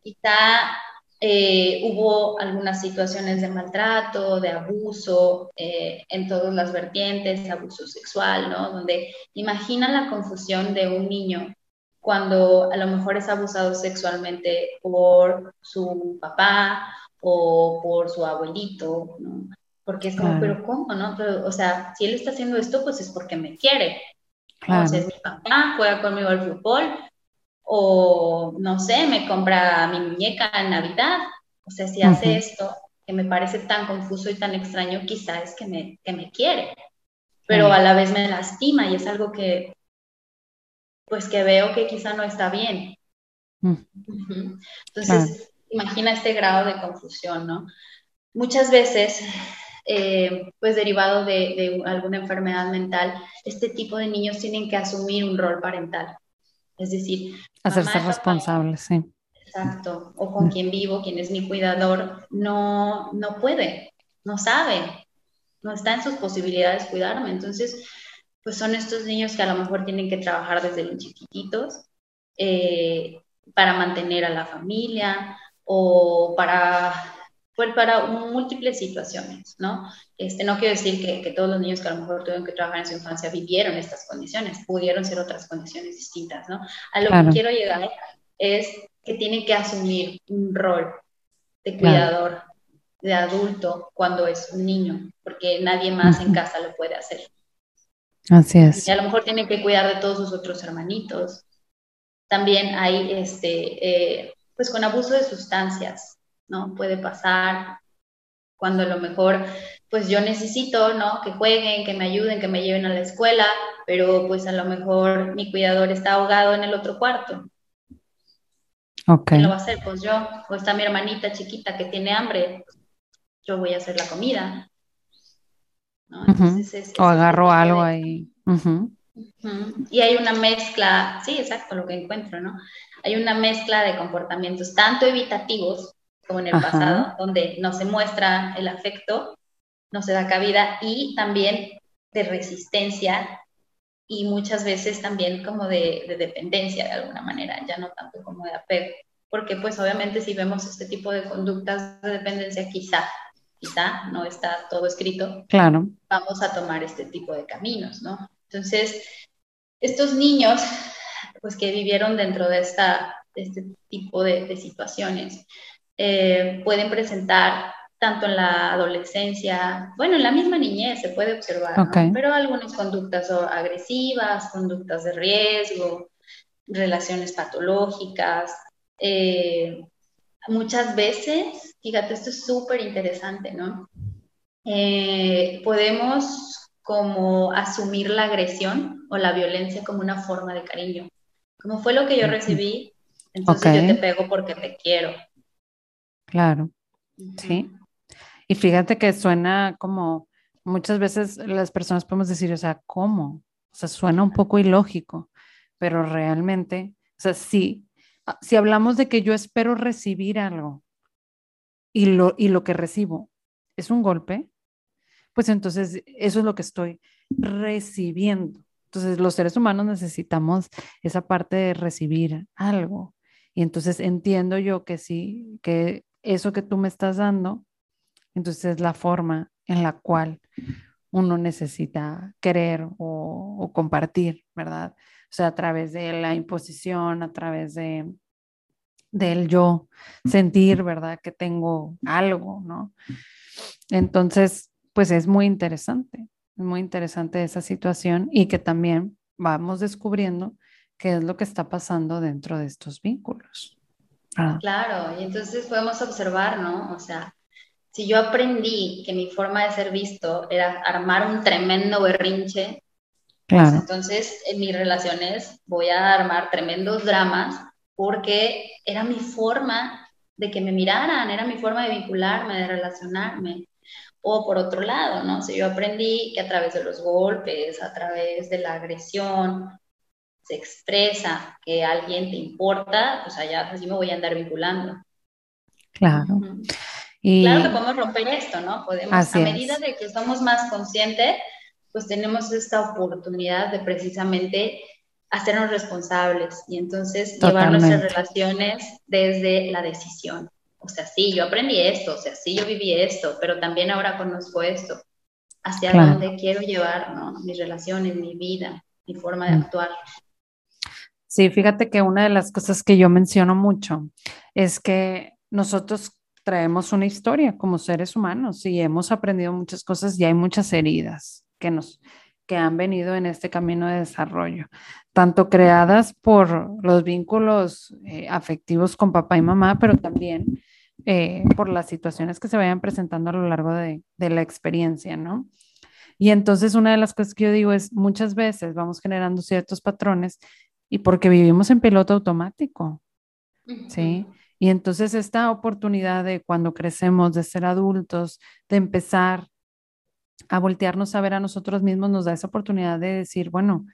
quizá eh, hubo algunas situaciones de maltrato, de abuso eh, en todas las vertientes, abuso sexual, ¿no? Donde imagina la confusión de un niño cuando a lo mejor es abusado sexualmente por su papá o por su abuelito, ¿no? Porque es como, pero ¿cómo, no? o sea, si él está haciendo esto, pues es porque me quiere. Entonces, mi papá juega conmigo al fútbol, o no sé, me compra mi muñeca en Navidad. O sea, si hace esto que me parece tan confuso y tan extraño, quizá es que me, que me quiere, pero a la vez me lastima y es algo que, pues que veo que quizá no está bien. Entonces, imagina este grado de confusión, ¿no? Muchas veces, eh, pues derivado de, de alguna enfermedad mental, este tipo de niños tienen que asumir un rol parental. Es decir, hacerse responsables, sí. Exacto. O con quien vivo, quien es mi cuidador, no, no puede, no sabe, no está en sus posibilidades cuidarme. Entonces, pues son estos niños que a lo mejor tienen que trabajar desde los chiquititos eh, para mantener a la familia o para fue para múltiples situaciones, ¿no? Este, no quiero decir que, que, todos los niños que a lo mejor tuvieron que trabajar en su infancia vivieron estas condiciones, pudieron ser otras condiciones distintas, ¿no? A lo que quiero llegar es que tienen que asumir un rol de cuidador, de adulto, cuando es un niño, porque nadie más en casa lo puede hacer. Así es. Y a lo mejor tiene que cuidar de todos sus otros hermanitos. También hay, este, eh, pues con abuso de sustancias, ¿no? Puede pasar cuando a lo mejor, pues yo necesito, ¿no? Que jueguen, que me ayuden, que me lleven a la escuela, pero pues a lo mejor mi cuidador está ahogado en el otro cuarto. Ok. ¿Quién lo va a hacer? Pues yo. O está mi hermanita chiquita que tiene hambre, yo voy a hacer la comida. o agarro algo ahí. Y hay una mezcla, sí, exacto, lo que encuentro, ¿no? Hay una mezcla de comportamientos tanto evitativos como en el pasado, donde no se muestra el afecto, no se da cabida, y también de resistencia y muchas veces también como de, de, dependencia de alguna manera, ya no tanto como de apego, porque pues obviamente si vemos este tipo de conductas de dependencia, quizá, quizá no está todo escrito, claro. vamos a tomar este tipo de caminos, ¿no? Entonces, estos niños, pues que vivieron dentro de, esta, este tipo de, de situaciones, eh, pueden presentar tanto en la adolescencia, bueno, en la misma niñez se puede observar, pero algunas conductas agresivas, conductas de riesgo, relaciones patológicas. Eh, muchas veces, fíjate, esto es súper interesante, ¿no? Eh, podemos como asumir la agresión o la violencia como una forma de cariño. Como fue lo que yo recibí, entonces yo te pego porque te quiero. Claro, sí. Y fíjate que suena como, muchas veces las personas podemos decir, o sea, ¿cómo? O sea, suena un poco ilógico, pero realmente, o sea, sí, ah, si hablamos de que yo espero recibir algo y lo, y lo que recibo es un golpe, pues entonces eso es lo que estoy recibiendo. Entonces los seres humanos necesitamos esa parte de recibir algo. Y entonces entiendo yo que sí, que eso que tú me estás dando, entonces es la forma en la cual uno necesita querer o, compartir, ¿verdad? O sea, a través de la imposición, a través de del yo sentir, ¿verdad? Que tengo algo, ¿no? Entonces, pues es muy interesante, es muy interesante esa situación y que también vamos descubriendo qué es lo que está pasando dentro de estos vínculos. Ah. Claro, y entonces podemos observar, ¿no? O sea, si yo aprendí que mi forma de ser visto era armar un tremendo berrinche, pues claro. entonces en mis relaciones voy a armar tremendos dramas porque era mi forma de que me miraran, era mi forma de vincularme, de relacionarme. O por otro lado, ¿no? Si yo aprendí que a través de los golpes, a través de la agresión, se expresa que alguien te importa, pues allá así me voy a andar vinculando. Claro. y... Claro que podemos romper esto, ¿no? Podemos, a medida de que somos más conscientes, pues tenemos esta oportunidad de precisamente hacernos responsables y entonces llevar nuestras relaciones desde la decisión. O sea, sí, yo aprendí esto, o sea, sí, yo viví esto, pero también ahora conozco esto. Hacia dónde quiero llevar, ¿no? Mis relaciones, mi vida, mi forma de mm. actuar. Sí, fíjate que una de las cosas que yo menciono mucho es que nosotros traemos una historia como seres humanos y hemos aprendido muchas cosas y hay muchas heridas que nos que han venido en este camino de desarrollo, tanto creadas por los vínculos eh, afectivos con papá y mamá, pero también eh, por las situaciones que se vayan presentando a lo largo de, de la experiencia, ¿no? Y entonces una de las cosas que yo digo es, muchas veces vamos generando ciertos patrones y porque vivimos en piloto automático, ¿sí? Y entonces esta oportunidad de cuando crecemos, de ser adultos, de empezar a voltearnos a ver a nosotros mismos, nos da esa oportunidad de decir, bueno,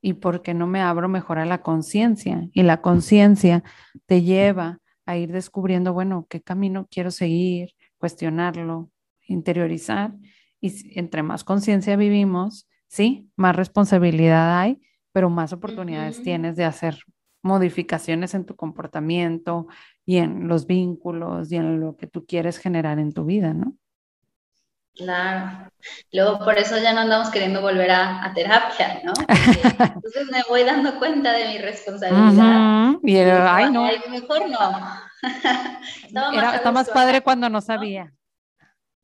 ¿y por qué no me abro mejor a la conciencia? Y la conciencia te lleva a ir descubriendo, bueno, qué camino quiero seguir, cuestionarlo, interiorizar. Y entre más conciencia vivimos, sí, más responsabilidad hay pero más oportunidades tienes de hacer modificaciones en tu comportamiento y en los vínculos y en lo que tú quieres generar en tu vida, ¿no? Claro. Luego por eso ya no andamos queriendo volver a, terapia, ¿no? entonces me voy dando cuenta de mi responsabilidad. Y era, ay, no. mejor no. Era, está más padre cuando no sabía.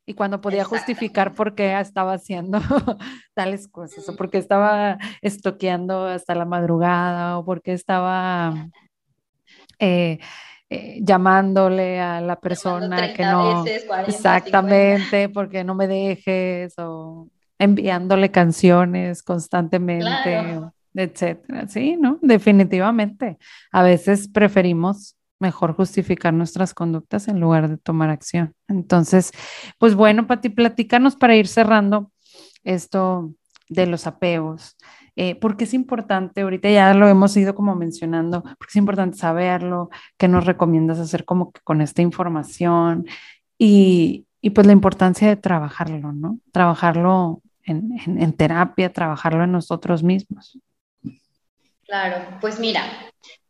Y cuando podía justificar por qué estaba haciendo tales cosas, o porque estaba estoqueando hasta la madrugada, o porque estaba eh, eh, llamándole a la persona que no, exactamente, porque no me dejes, o enviándole canciones constantemente, etcétera. Sí, ¿no? Definitivamente. A veces preferimos mejor justificar nuestras conductas en lugar de tomar acción. Entonces, pues bueno, Pati, platícanos para ir cerrando esto de los apegos. Eh, porque es importante, ahorita ya lo hemos ido como mencionando, porque es importante saberlo, qué nos recomiendas hacer como que con esta información y, y pues la importancia de trabajarlo, ¿no? Trabajarlo en, en, terapia, trabajarlo en nosotros mismos. Claro, pues mira,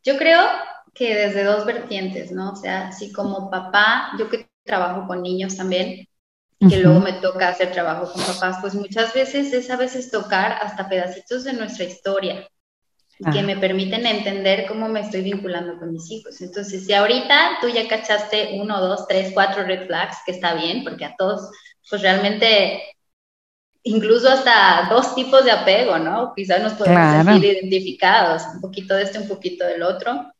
yo creo que desde dos vertientes, ¿no? O sea, así como papá, yo que trabajo con niños también, que luego me toca hacer trabajo con papás, pues muchas veces es a veces tocar hasta pedacitos de nuestra historia y que me permiten entender cómo me estoy vinculando con mis hijos. Entonces, si ahorita tú ya cachaste uno, dos, tres, cuatro red flags, que está bien, porque a todos, pues realmente, incluso hasta dos tipos de apego, ¿no? Quizás nos podemos sentir identificados, un poquito de este, un poquito del otro.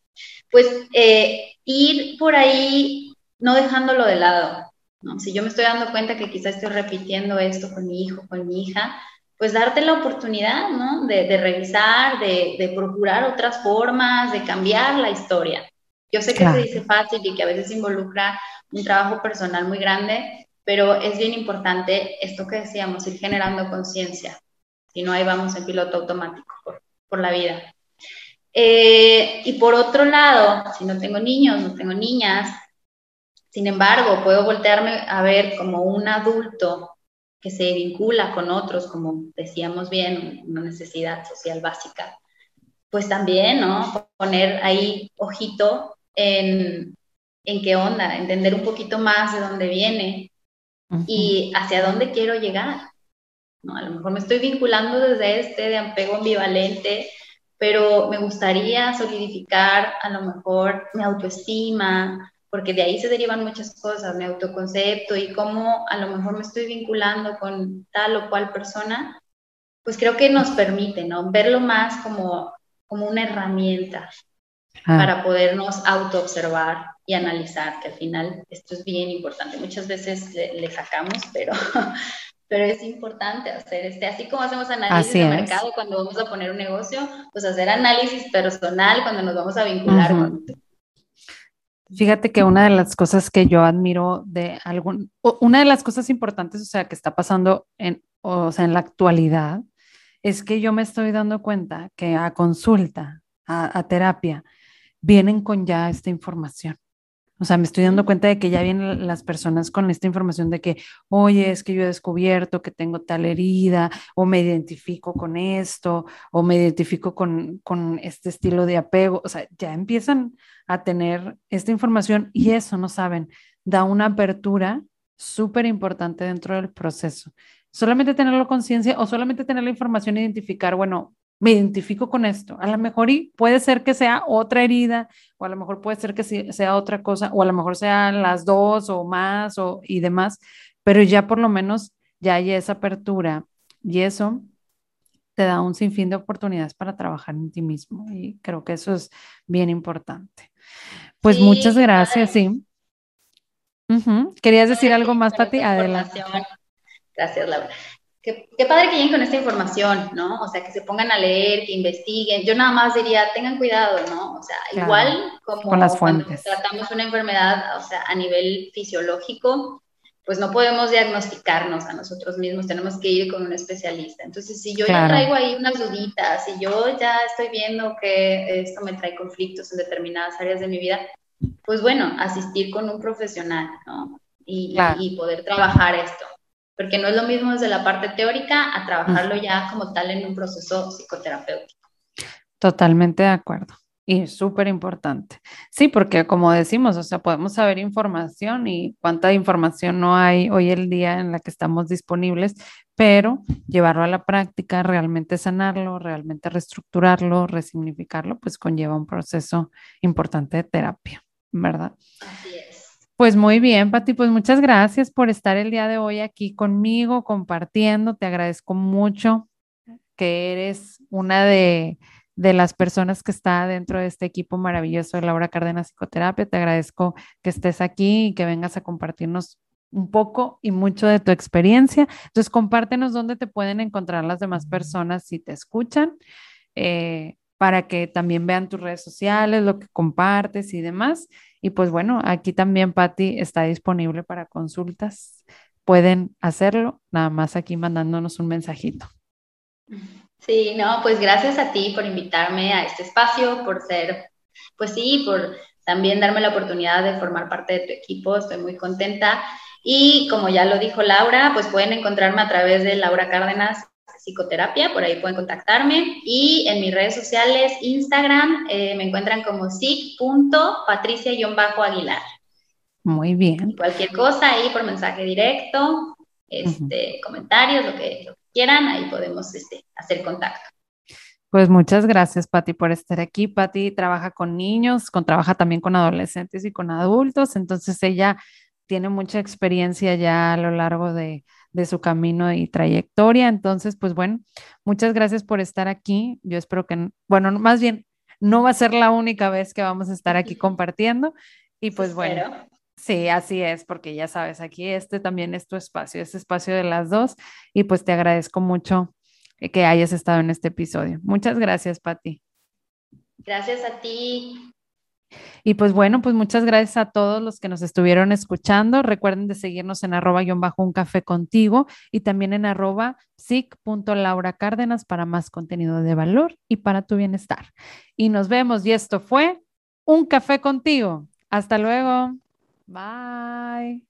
Pues eh, ir por ahí, no dejándolo de lado, si yo me estoy dando cuenta que quizás estoy repitiendo esto con mi hijo, con mi hija, pues darte la oportunidad, ¿no? De, revisar, de, procurar otras formas, de cambiar la historia. Yo sé que se dice fácil y que a veces involucra un trabajo personal muy grande, pero es bien importante esto que decíamos, ir generando conciencia. Si no, ahí vamos en piloto automático por, la vida. Eh, y por otro lado, si no tengo niños, no tengo niñas, sin embargo, puedo voltearme a ver como un adulto que se vincula con otros, como decíamos bien, una necesidad social básica. Pues también, ¿no? Poner ahí ojito en, en qué onda, entender un poquito más de dónde viene y hacia dónde quiero llegar. ¿no? A lo mejor me estoy vinculando desde este de apego ambivalente, pero me gustaría solidificar a lo mejor mi autoestima, porque de ahí se derivan muchas cosas, mi autoconcepto y cómo a lo mejor me estoy vinculando con tal o cual persona, pues creo que nos permite, ¿no? Verlo más como, como una herramienta ah. para podernos autoobservar y analizar, que al final esto es bien importante. Muchas veces le, sacamos, pero, pero es importante hacer este, así como hacemos análisis de mercado cuando vamos a poner un negocio, pues hacer análisis personal cuando nos vamos a vincular con Fíjate que una de las cosas que yo admiro de algún, una de las cosas importantes, o sea, que está pasando en, o sea, en la actualidad, es que yo me estoy dando cuenta que a consulta, a terapia, vienen con ya esta información. O sea, me estoy dando cuenta de que ya vienen las personas con esta información de que, oye, es que yo he descubierto que tengo tal herida, o me identifico con esto, o me identifico con, con este estilo de apego. O sea, ya empiezan a tener esta información y eso, no saben, da una apertura súper importante dentro del proceso. Solamente tenerlo conciencia o solamente tener la información identificar, bueno, me identifico con esto. A lo mejor y puede ser que sea otra herida, o a lo mejor puede ser que sea otra cosa, o a lo mejor sean las dos o más o, y demás, pero ya por lo menos ya hay esa apertura y eso te da un sinfín de oportunidades para trabajar en ti mismo y creo que eso es bien importante. Pues muchas gracias, sí. ¿Querías decir algo más, Pati? Adelante. Gracias, Laura. Qué, padre que lleguen con esta información, ¿no? O sea, que se pongan a leer, que investiguen. Yo nada más diría, tengan cuidado, ¿no? O sea, igual como con las fuentes. cuando tratamos una enfermedad, o sea, a nivel fisiológico, pues no podemos diagnosticarnos a nosotros mismos, tenemos que ir con un especialista. Entonces, si yo ya traigo ahí unas duditas, si yo ya estoy viendo que esto me trae conflictos en determinadas áreas de mi vida, pues bueno, asistir con un profesional, ¿no? y, y poder trabajar esto porque no es lo mismo desde la parte teórica a trabajarlo ya como tal en un proceso psicoterapéutico. Totalmente de acuerdo. Y súper importante. Sí, porque como decimos, o sea, podemos saber información y cuánta información no hay hoy el día en la que estamos disponibles, pero llevarlo a la práctica, realmente sanarlo, realmente reestructurarlo, resignificarlo, pues conlleva un proceso importante de terapia, ¿verdad? Así es. Pues muy bien, Pati, pues muchas gracias por estar el día de hoy aquí conmigo, compartiendo. Te agradezco mucho que eres una de de las personas que está dentro de este equipo maravilloso de Laura Cárdenas Psicoterapia. Te agradezco que estés aquí y que vengas a compartirnos un poco y mucho de tu experiencia. Entonces, compártenos dónde te pueden encontrar las demás personas si te escuchan, eh, para que también vean tus redes sociales, lo que compartes y demás. Y pues bueno, aquí también Patti está disponible para consultas. Pueden hacerlo, nada más aquí mandándonos un mensajito. Sí, no, pues gracias a ti por invitarme a este espacio, por ser, pues sí, por también darme la oportunidad de formar parte de tu equipo, estoy muy contenta. Y como ya lo dijo Laura, pues pueden encontrarme a través de Laura Cárdenas Psicoterapia, por ahí pueden contactarme. Y en mis redes sociales, Instagram, eh, me encuentran como sic.patricia-aguilar. Muy bien. cualquier cosa ahí por mensaje directo, este, comentarios, lo que, quieran, ahí podemos este, hacer contacto. Pues muchas gracias, Patti, por estar aquí. Patti trabaja con niños, con, trabaja también con adolescentes y con adultos, entonces ella tiene mucha experiencia ya a lo largo de, de su camino y trayectoria. Entonces, pues bueno, muchas gracias por estar aquí. Yo espero que, bueno, más bien, no va a ser la única vez que vamos a estar aquí compartiendo. Y pues bueno, Sí, así es, porque ya sabes, aquí este también es tu espacio, este espacio de las dos, y pues te agradezco mucho que hayas estado en este episodio. Muchas gracias, Patti. Gracias a ti. Y pues bueno, pues muchas gracias a todos los que nos estuvieron escuchando. Recuerden de seguirnos en arroba guion bajo un café contigo y también en arroba cárdenas para más contenido de valor y para tu bienestar. Y nos vemos y esto fue un café contigo. Hasta luego. Bye.